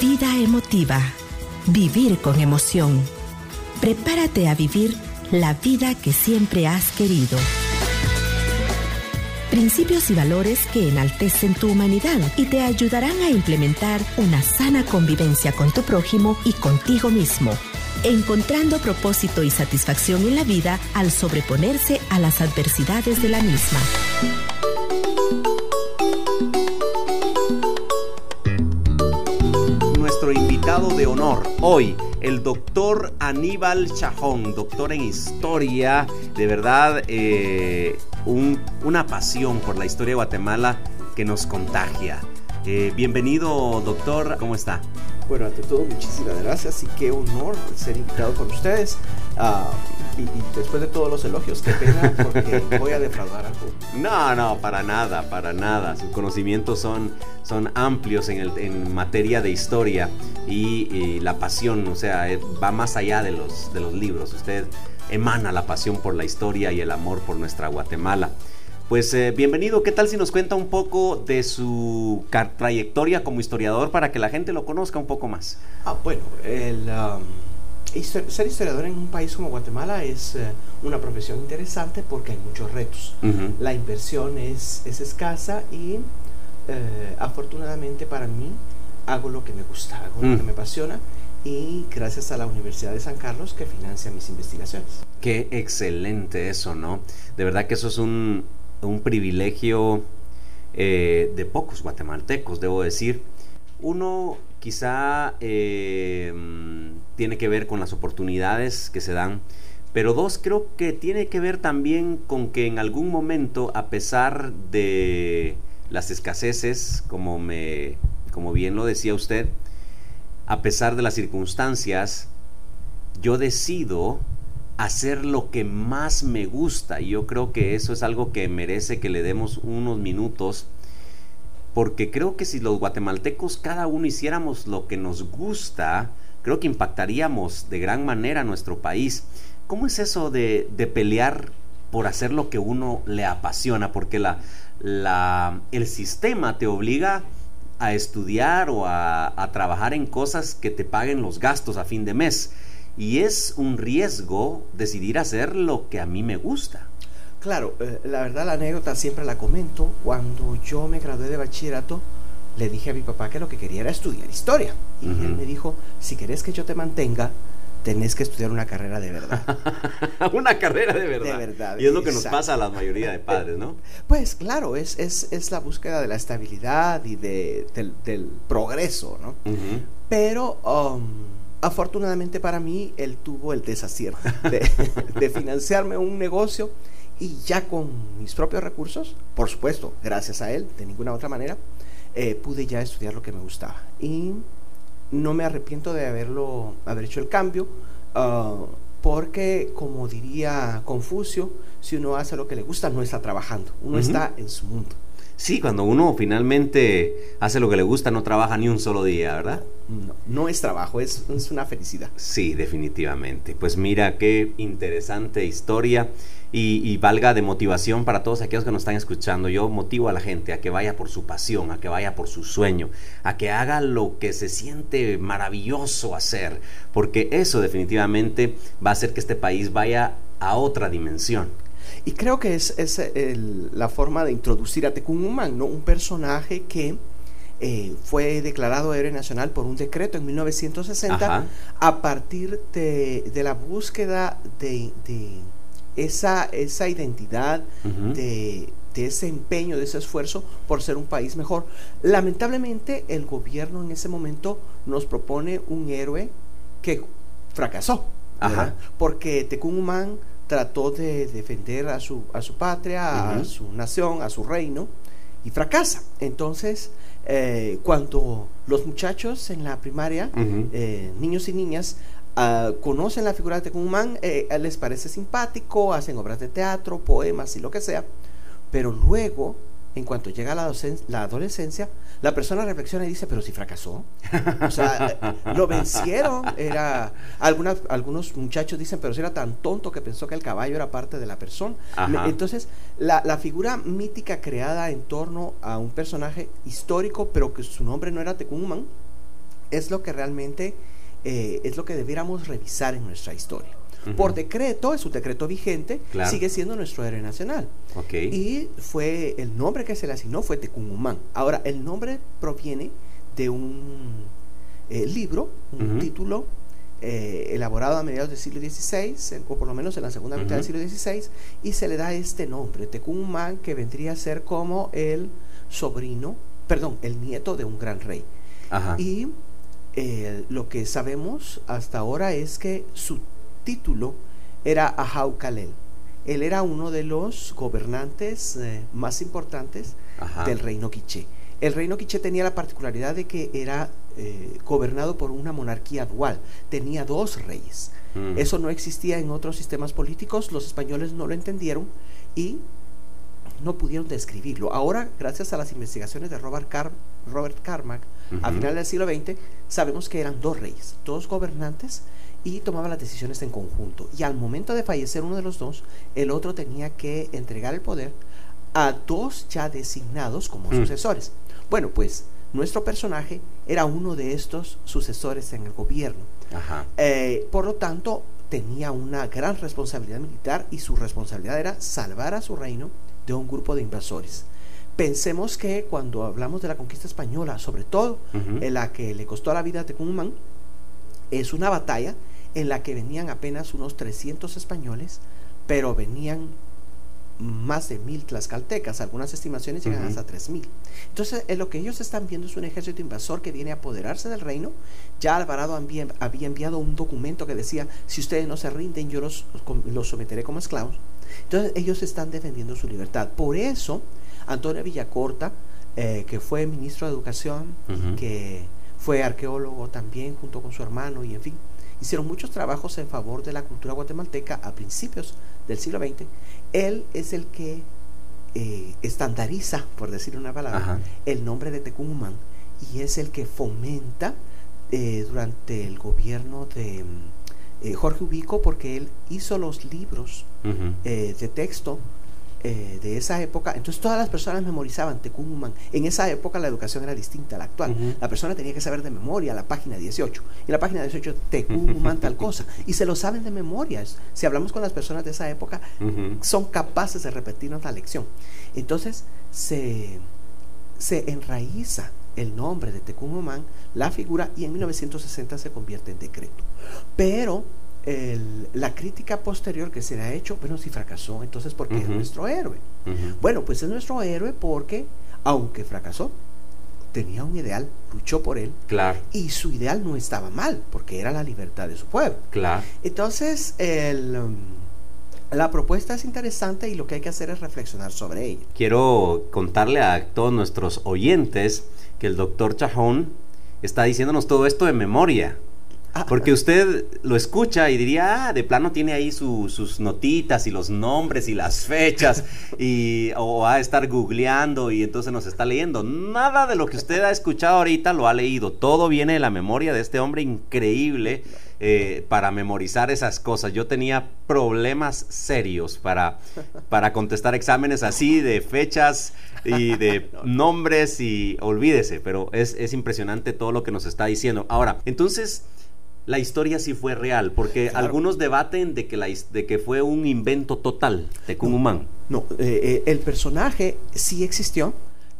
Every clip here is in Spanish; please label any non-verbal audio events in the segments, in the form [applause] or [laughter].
Vida emotiva. Vivir con emoción. Prepárate a vivir la vida que siempre has querido. Principios y valores que enaltecen tu humanidad y te ayudarán a implementar una sana convivencia con tu prójimo y contigo mismo, encontrando propósito y satisfacción en la vida al sobreponerse a las adversidades de la misma. De honor hoy el doctor Aníbal Chajón, doctor en historia, de verdad eh, una pasión por la historia de Guatemala que nos contagia. Eh, bienvenido, doctor, ¿cómo está? Bueno, ante todo, muchísimas gracias y qué honor ser invitado con ustedes. Ah, y, después de todos los elogios, qué pena porque [laughs] voy a defraudar algo. No, no, para nada, para nada. Sus conocimientos son, son amplios en, el, en materia de historia y, la pasión, o sea, eh, va más allá de los, de los libros. Usted emana la pasión por la historia y el amor por nuestra Guatemala. Pues eh, bienvenido, ¿qué tal si nos cuenta un poco de su trayectoria como historiador para que la gente lo conozca un poco más? Ah, bueno, el, um, ser historiador en un país como Guatemala es eh, una profesión interesante porque hay muchos retos. La inversión es, es escasa y eh, afortunadamente para mí hago lo que me gusta, hago lo que mm. me apasiona y gracias a la Universidad de San Carlos que financia mis investigaciones. Qué excelente eso, ¿no? De verdad que eso es un, un privilegio eh, de pocos guatemaltecos, debo decir. Uno quizá eh, tiene que ver con las oportunidades que se dan, pero dos creo que tiene que ver también con que en algún momento, a pesar de las escaseces, como, me, como bien lo decía usted, a pesar de las circunstancias, yo decido hacer lo que más me gusta. Y yo creo que eso es algo que merece que le demos unos minutos, porque creo que si los guatemaltecos cada uno hiciéramos lo que nos gusta, creo que impactaríamos de gran manera a nuestro país. ¿Cómo es eso de, pelear por hacer lo que uno le apasiona? Porque la, la, el sistema te obliga a estudiar o a, a trabajar en cosas que te paguen los gastos a fin de mes y es un riesgo decidir hacer lo que a mí me gusta. Claro, eh, la verdad la anécdota siempre la comento. Cuando yo me gradué de bachillerato, le dije a mi papá que lo que quería era estudiar historia. Y él me dijo, si querés que yo te mantenga, tenés que estudiar una carrera de verdad. [laughs] una carrera de verdad. De verdad. Y es lo que nos pasa a la mayoría de padres, ¿no? [laughs] Pues claro, es, es, es la búsqueda de la estabilidad y de, del, progreso, ¿no? Pero... Um, Afortunadamente para mí, él tuvo el desacierto [laughs] de, financiarme un negocio y ya con mis propios recursos, por supuesto, gracias a él, de ninguna otra manera, eh, pude ya estudiar lo que me gustaba. Y no me arrepiento de haberlo, haber hecho el cambio, ah, porque como diría Confucio, si uno hace lo que le gusta, no está trabajando, uno está en su mundo. Sí, cuando uno finalmente hace lo que le gusta, no trabaja ni un solo día, ¿verdad? No, no es trabajo, es, una felicidad. Sí, definitivamente. Pues mira qué interesante historia y, valga de motivación para todos aquellos que nos están escuchando. Yo motivo a la gente a que vaya por su pasión, a que vaya por su sueño, a que haga lo que se siente maravilloso hacer, porque eso definitivamente va a hacer que este país vaya a otra dimensión. Y creo que es, es la forma de introducir a Tecumumán, ¿no? un personaje que eh, fue declarado héroe nacional por un decreto en 1960 a partir de, la búsqueda de, esa, esa identidad, de, de ese empeño, de ese esfuerzo por ser un país mejor. Lamentablemente el gobierno en ese momento nos propone un héroe que fracasó, porque Tecumumán trató de defender a su, a su patria, a su nación, a su reino, y fracasa. Entonces, eh, cuando los muchachos en la primaria, eh, niños y niñas, ah, conocen la figura de Tecumán, eh, les parece simpático, hacen obras de teatro, poemas y lo que sea, pero luego en cuanto llega la, la, adolescencia, la persona reflexiona y dice, pero si fracasó. O sea, lo vencieron. Era, algunas, algunos muchachos dicen, pero si era tan tonto que pensó que el caballo era parte de la persona. Entonces, la, la, figura mítica creada en torno a un personaje histórico, pero que su nombre no era Tecumán, es lo que realmente eh, es lo que debiéramos revisar en nuestra historia. Por decreto, es un decreto vigente, sigue siendo nuestro héroe nacional. Y fue el nombre que se le asignó fue Tecumumán. Ahora, el nombre proviene de un eh, libro, un título eh, elaborado a mediados del siglo XVI, o por lo menos en la segunda mitad del siglo XVI, y se le da este nombre, Tecumumán, que vendría a ser como el sobrino, perdón, el nieto de un gran rey. Y eh, lo que sabemos hasta ahora es que su título era Ahau-Kalel. Él era uno de los gobernantes eh, más importantes del reino quiché. El reino quiché tenía la particularidad de que era eh, gobernado por una monarquía dual, tenía dos reyes. Mm. Eso no existía en otros sistemas políticos, los españoles no lo entendieron y no pudieron describirlo. Ahora, gracias a las investigaciones de Robert, Robert Carmack, a final del siglo XX, sabemos que eran dos reyes, dos gobernantes y tomaban las decisiones en conjunto. Y al momento de fallecer uno de los dos, el otro tenía que entregar el poder a dos ya designados como mm. sucesores. Bueno, pues nuestro personaje era uno de estos sucesores en el gobierno. Eh, por lo tanto, tenía una gran responsabilidad militar y su responsabilidad era salvar a su reino de un grupo de invasores. Pensemos que cuando hablamos de la conquista española, sobre todo en la que le costó la vida a Tecumán, es una batalla en la que venían apenas unos 300 españoles, pero venían más de mil tlaxcaltecas, algunas estimaciones llegan hasta tres mil. Entonces, lo que ellos están viendo es un ejército invasor que viene a apoderarse del reino. Ya Alvarado había, enviado un documento que decía, si ustedes no se rinden, yo los, los someteré como esclavos. Entonces, ellos están defendiendo su libertad. Por eso, Antonio Villacorta, eh, que fue ministro de Educación, que fue arqueólogo también junto con su hermano y en fin, hicieron muchos trabajos en favor de la cultura guatemalteca a principios del siglo XX. Él es el que eh, estandariza, por decir una palabra, el nombre de Tecumán y es el que fomenta eh, durante el gobierno de eh, Jorge Ubico porque él hizo los libros de texto eh, de esa época, entonces todas las personas memorizaban Tecumumán. En esa época la educación era distinta a la actual. La persona tenía que saber de memoria la página 18. Y la página 18, [laughs] Tecumumán tal cosa. Y se lo saben de memoria. Si hablamos con las personas de esa época, son capaces de repetirnos la lección. Entonces se, se enraiza el nombre de Tecumumán, la figura, y en 1960 se convierte en decreto. Pero la crítica posterior que se le ha hecho, bueno, si fracasó, entonces ¿por qué es nuestro héroe? Bueno, pues es nuestro héroe porque, aunque fracasó, tenía un ideal, luchó por él. Claro. Y su ideal no estaba mal, porque era la libertad de su pueblo. Claro. Entonces, el, um, la propuesta es interesante y lo que hay que hacer es reflexionar sobre ella. Quiero contarle a todos nuestros oyentes que el doctor Chajón está diciéndonos todo esto de memoria. Porque usted lo escucha y diría, ah, de plano tiene ahí sus notitas y los nombres y las fechas, y, o va a estar googleando y entonces nos está leyendo. Nada de lo que usted ha escuchado ahorita lo ha leído. Todo viene de la memoria de este hombre increíble eh, para memorizar esas cosas. Yo tenía problemas serios para, para contestar exámenes así de fechas y de nombres y olvídese, pero es, es impresionante todo lo que nos está diciendo. Ahora, entonces la historia sí fue real, porque algunos debaten de que, la, de que fue un invento total de Tecumumán. No, eh, eh, el personaje sí existió.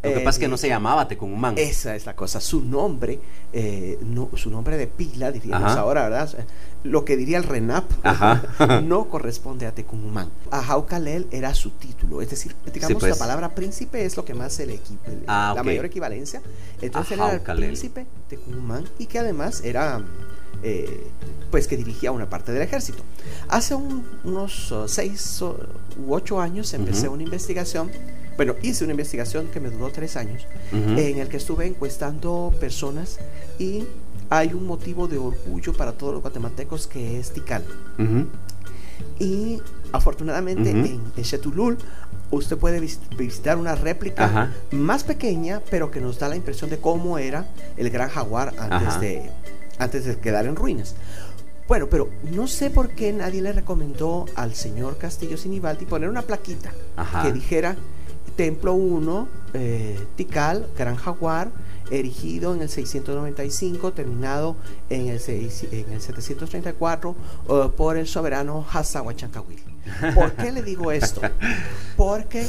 Lo que pasa es que no se llamaba Tecumumán. Esa es la cosa. Su nombre, eh, no, su nombre de pila, diríamos ahora, ¿verdad? Lo que diría el RENAP [laughs] no corresponde a Tecumumán. Ajaucalel era su título. Es decir, digamos, la pues. palabra príncipe es lo que más se le equivale. Ah, la mayor equivalencia. Entonces él era el príncipe Tecumumán y que además era eh, pues que dirigía una parte del ejército. Hace unos uh, seis u ocho años empecé una investigación, bueno, hice una investigación que me duró tres años, en el que estuve encuestando personas y hay un motivo de orgullo para todos los guatemaltecos que es Tikal. Y afortunadamente en, Chetulul usted puede visitar una réplica más pequeña, pero que nos da la impresión de cómo era el gran jaguar antes de antes de quedar en ruinas. Bueno, pero no sé por qué nadie le recomendó al señor Castillo Sinibaldi poner una plaquita que dijera Templo 1, eh, Tikal, Gran Jaguar, erigido en el 695, terminado en el, en el 734 por el soberano Chancahuil. ¿Por qué le digo esto? [laughs] Porque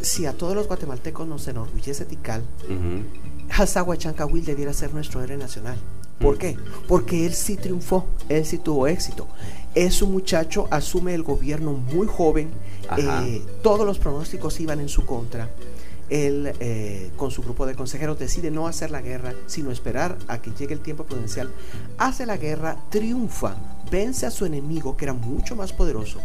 si a todos los guatemaltecos nos enorgullece Tikal, uh Chancahuil debiera ser nuestro héroe nacional. ¿Por mm. qué? Porque él sí triunfó, él sí tuvo éxito. Es un muchacho, asume el gobierno muy joven, eh, todos los pronósticos iban en su contra él eh, con su grupo de consejeros decide no hacer la guerra, sino esperar a que llegue el tiempo prudencial. Hace la guerra, triunfa, vence a su enemigo que era mucho más poderoso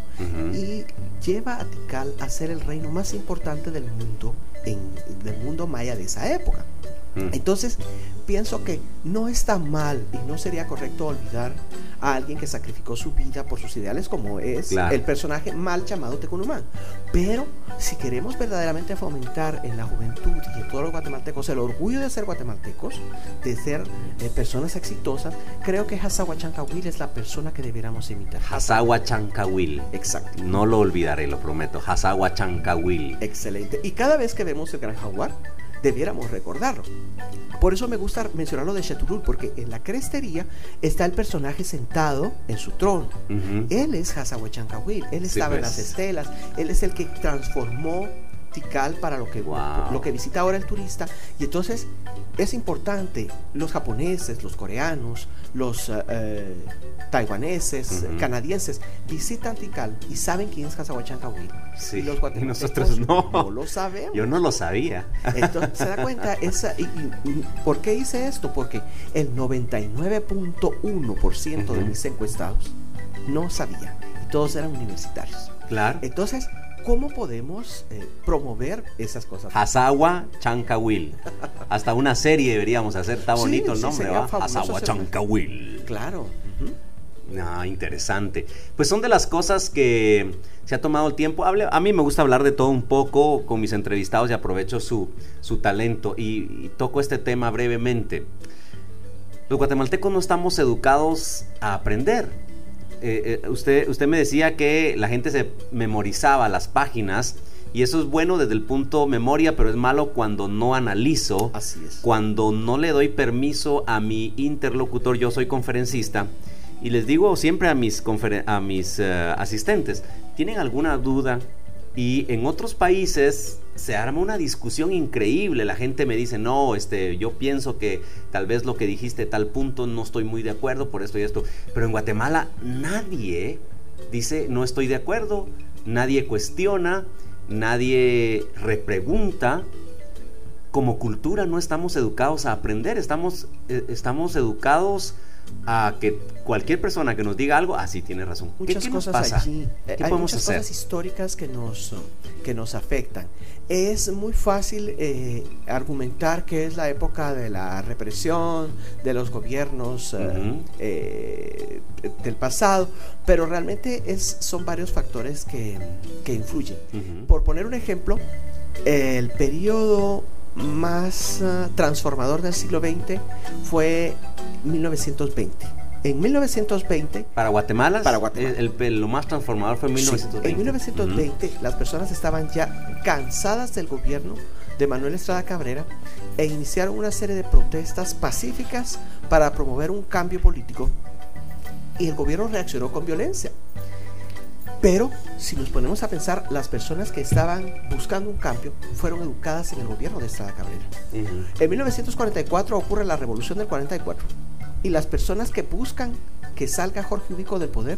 y lleva a Tikal a ser el reino más importante del mundo, en, del mundo maya de esa época. Mm. Entonces, pienso que no está mal y no sería correcto olvidar a alguien que sacrificó su vida por sus ideales, como es el personaje mal llamado Tecunumán. Pero si queremos verdaderamente fomentar en la juventud y en todos los guatemaltecos el orgullo de ser guatemaltecos, de ser eh, personas exitosas, creo que Hasawa Chancahuil es la persona que debiéramos imitar. Hasawa Chancahuil. Exacto. No lo olvidaré, lo prometo. Hasawa Chancahuil. Excelente. Y cada vez que vemos el gran jaguar, debiéramos recordarlo. Por eso me gusta mencionarlo de Cheturul, porque en la crestería está el personaje sentado en su trono. Él es Hasahuachancawil, él estaba en las pues. estelas, él es el que transformó para lo que, lo que visita ahora el turista. Y entonces es importante, los japoneses, los coreanos, los eh, taiwaneses, canadienses, visitan Tikal y saben quién es Hasahuachancahuil. Sí. Y los nosotros no. no lo sabemos. Yo no lo sabía. Entonces, se da cuenta, [laughs] esa, y, ¿por qué hice esto? Porque el 99.1% de mis encuestados no sabía. Y todos eran universitarios. Claro. Entonces, ¿Cómo podemos eh, promover esas cosas? Hasawa Chankawil. Hasta una serie deberíamos hacer, está bonito el nombre, ¿va? Hasawa Chankawil. Claro. Ah, interesante. Pues son de las cosas que se ha tomado el tiempo. a mí me gusta hablar de todo un poco con mis entrevistados y aprovecho su, su talento y toco este tema brevemente. Los guatemaltecos no estamos educados a aprender eh, eh, usted, usted me decía que la gente se memorizaba las páginas y eso es bueno desde el punto memoria, pero es malo cuando no analizo, Así es. cuando no le doy permiso a mi interlocutor, yo soy conferencista, y les digo siempre a mis, a mis eh, asistentes, ¿tienen alguna duda? Y en otros países se arma una discusión increíble. La gente me dice, no, este, yo pienso que tal vez lo que dijiste tal punto no estoy muy de acuerdo por esto y esto. Pero en Guatemala nadie dice, no estoy de acuerdo, nadie cuestiona, nadie repregunta. Como cultura no estamos educados a aprender, estamos, eh, estamos educados a que cualquier persona que nos diga algo, así ah, tiene razón. Muchas cosas pasa? allí. Eh, hay muchas cosas históricas que nos, que nos afectan. Es muy fácil eh, argumentar que es la época de la represión, de los gobiernos eh, del pasado, pero realmente es, son varios factores que, que influyen. Por poner un ejemplo, el periodo más ah, transformador del siglo XX fue 1920. En 1920... ¿Para Guatemala? Para Guatemala. El, lo más transformador fue en 1920. en 1920 las personas estaban ya cansadas del gobierno de Manuel Estrada Cabrera e iniciaron una serie de protestas pacíficas para promover un cambio político y el gobierno reaccionó con violencia. Pero si nos ponemos a pensar, las personas que estaban buscando un cambio fueron educadas en el gobierno de Estrada Cabrera. En 1944 ocurre la revolución del 44 y las personas que buscan que salga Jorge Ubico del poder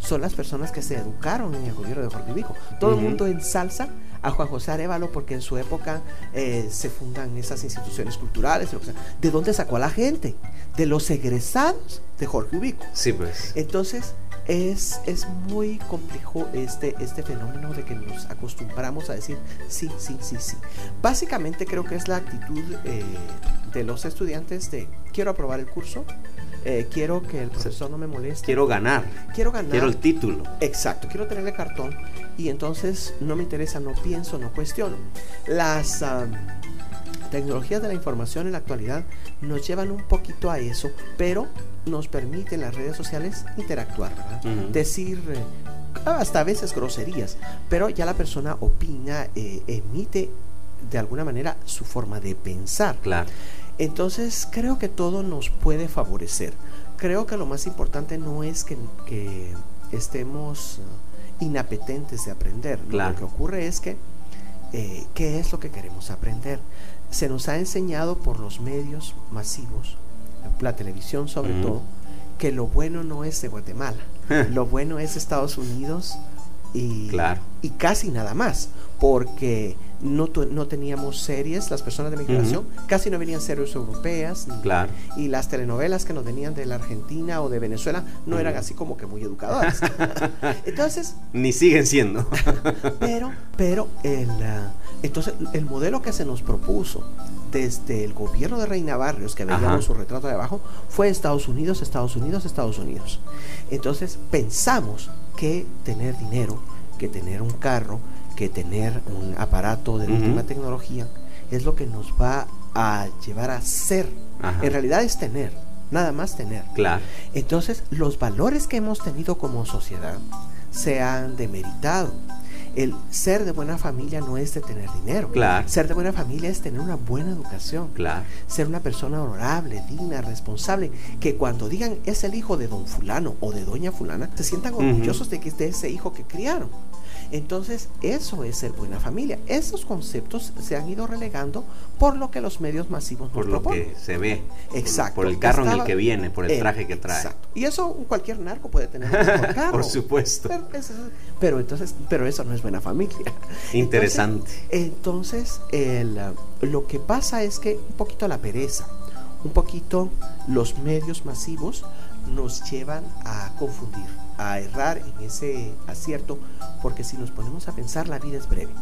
son las personas que se educaron en el gobierno de Jorge Ubico. Todo el mundo ensalza a Juan José Arevalo porque en su época eh, se fundan esas instituciones culturales. ¿De dónde sacó a la gente? De los egresados de Jorge Ubico. Sí, pues. Entonces, es, es muy complejo este, este fenómeno de que nos acostumbramos a decir sí, sí, sí, sí. Básicamente creo que es la actitud eh, de los estudiantes de quiero aprobar el curso, eh, quiero que el profesor no me moleste. Quiero ganar. Quiero ganar. Quiero el título. Exacto, quiero tener el cartón y entonces no me interesa, no pienso, no cuestiono. Las tecnologías de la información en la actualidad nos llevan un poquito a eso, pero nos permiten las redes sociales interactuar, Decir eh, hasta a veces groserías, pero ya la persona opina, eh, emite de alguna manera su forma de pensar. Claro. Entonces creo que todo nos puede favorecer. Creo que lo más importante no es que, estemos uh, inapetentes de aprender. Lo que ocurre es que, eh, ¿qué es lo que queremos aprender? Se nos ha enseñado por los medios masivos, la televisión sobre todo, que lo bueno no es de Guatemala, [laughs] lo bueno es Estados Unidos y, y casi nada más, porque no, no teníamos series, las personas de migración, casi no venían series europeas, claro. y las telenovelas que nos venían de la Argentina o de Venezuela no eran así como que muy educadoras. [laughs] entonces... Ni siguen siendo. [laughs] pero, pero el, ah, entonces el modelo que se nos propuso desde el gobierno de Reina Barrios, que veíamos su retrato de abajo, fue Estados Unidos, Estados Unidos, Estados Unidos. Entonces pensamos que tener dinero, que tener un carro, que tener un aparato de última tecnología es lo que nos va a llevar a ser. En realidad es tener, nada más tener. Claro. Entonces, los valores que hemos tenido como sociedad se han demeritado. El ser de buena familia no es de tener dinero. Claro. Ser de buena familia es tener una buena educación. Claro. Ser una persona honorable, digna, responsable, que cuando digan es el hijo de don fulano o de doña fulana, se sientan orgullosos de que es de ese hijo que criaron. Entonces, eso es ser buena familia. Esos conceptos se han ido relegando por lo que los medios masivos nos por lo que se ve. Exacto. Por, el carro en el que viene, por el traje que trae. Exacto. Y eso cualquier narco puede tener un [laughs] carro. por supuesto. Pero, entonces, pero eso no es buena familia. [laughs] Interesante. Entonces, lo que pasa es que un poquito la pereza, un poquito los medios masivos nos llevan a confundir, a errar en ese acierto, porque si nos ponemos a pensar, la vida es breve.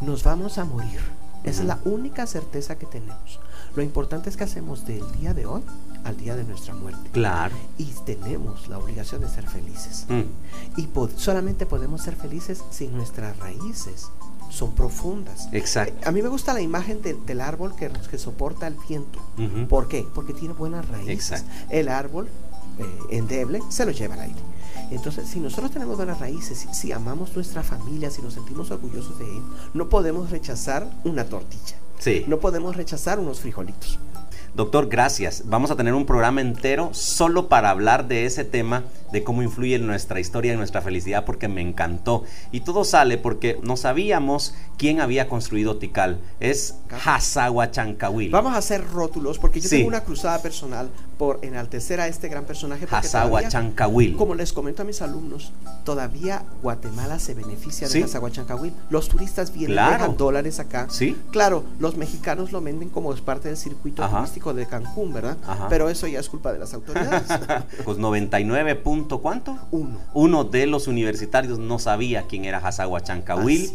Nos vamos a morir. Esa es la única certeza que tenemos. Lo importante es que hacemos del día de hoy al día de nuestra muerte. Claro. Y tenemos la obligación de ser felices. Mm. Y solamente podemos ser felices si nuestras raíces son profundas. Exacto. A mí me gusta la imagen del árbol que, que, soporta el viento. ¿Por qué? Porque tiene buenas raíces. Exacto. El árbol eh, endeble, se lo lleva al aire. Entonces, si nosotros tenemos buenas raíces, si, amamos nuestra familia, si nos sentimos orgullosos de él, no podemos rechazar una tortilla. Sí. No podemos rechazar unos frijolitos. Doctor, gracias. Vamos a tener un programa entero solo para hablar de ese tema, de cómo influye en nuestra historia y nuestra felicidad, porque me encantó. Y todo sale porque no sabíamos quién había construido Tikal. Es Chancahuil. Vamos a hacer rótulos porque yo tengo una cruzada personal por enaltecer a este gran personaje. Chancahuil. Como les comento a mis alumnos, todavía Guatemala se beneficia de Chancahuil. Los turistas vienen, dejan dólares acá. Sí. Claro, los mexicanos lo venden como es parte del circuito turístico de Cancún, ¿verdad? Pero eso ya es culpa de las autoridades. [laughs] pues 99 punto cuánto? Uno. Uno de los universitarios no sabía quién era Chancahuil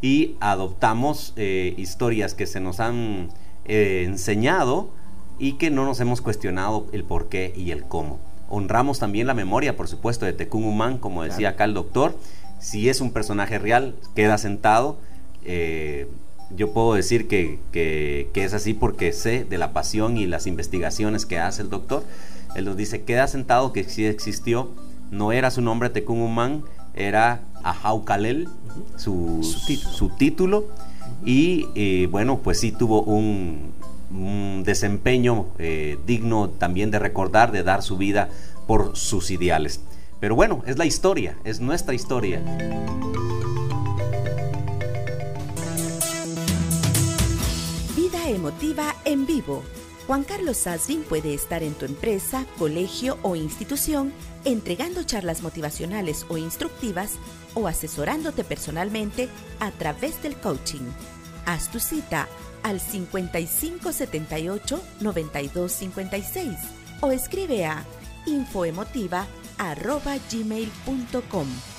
y adoptamos eh, historias que se nos han eh, enseñado y que no nos hemos cuestionado el por qué y el cómo. Honramos también la memoria, por supuesto, de Tecún Humán, como decía acá el doctor. Si es un personaje real, queda sentado. Eh, yo puedo decir que, que, es así porque sé de la pasión y las investigaciones que hace el doctor. Él nos dice, queda sentado que sí existió, no era su nombre Tecún Humán, era Ahau su, su, título. Y eh, bueno, pues sí tuvo un, desempeño eh, digno también de recordar, de dar su vida por sus ideales. Pero bueno, es la historia, es nuestra historia. Vida emotiva en vivo. Juan Carlos Sasvin puede estar en tu empresa, colegio o institución entregando charlas motivacionales o instructivas o asesorándote personalmente a través del coaching. Haz tu cita al 5578 9256 o escribe a infoemotiva.gmail.com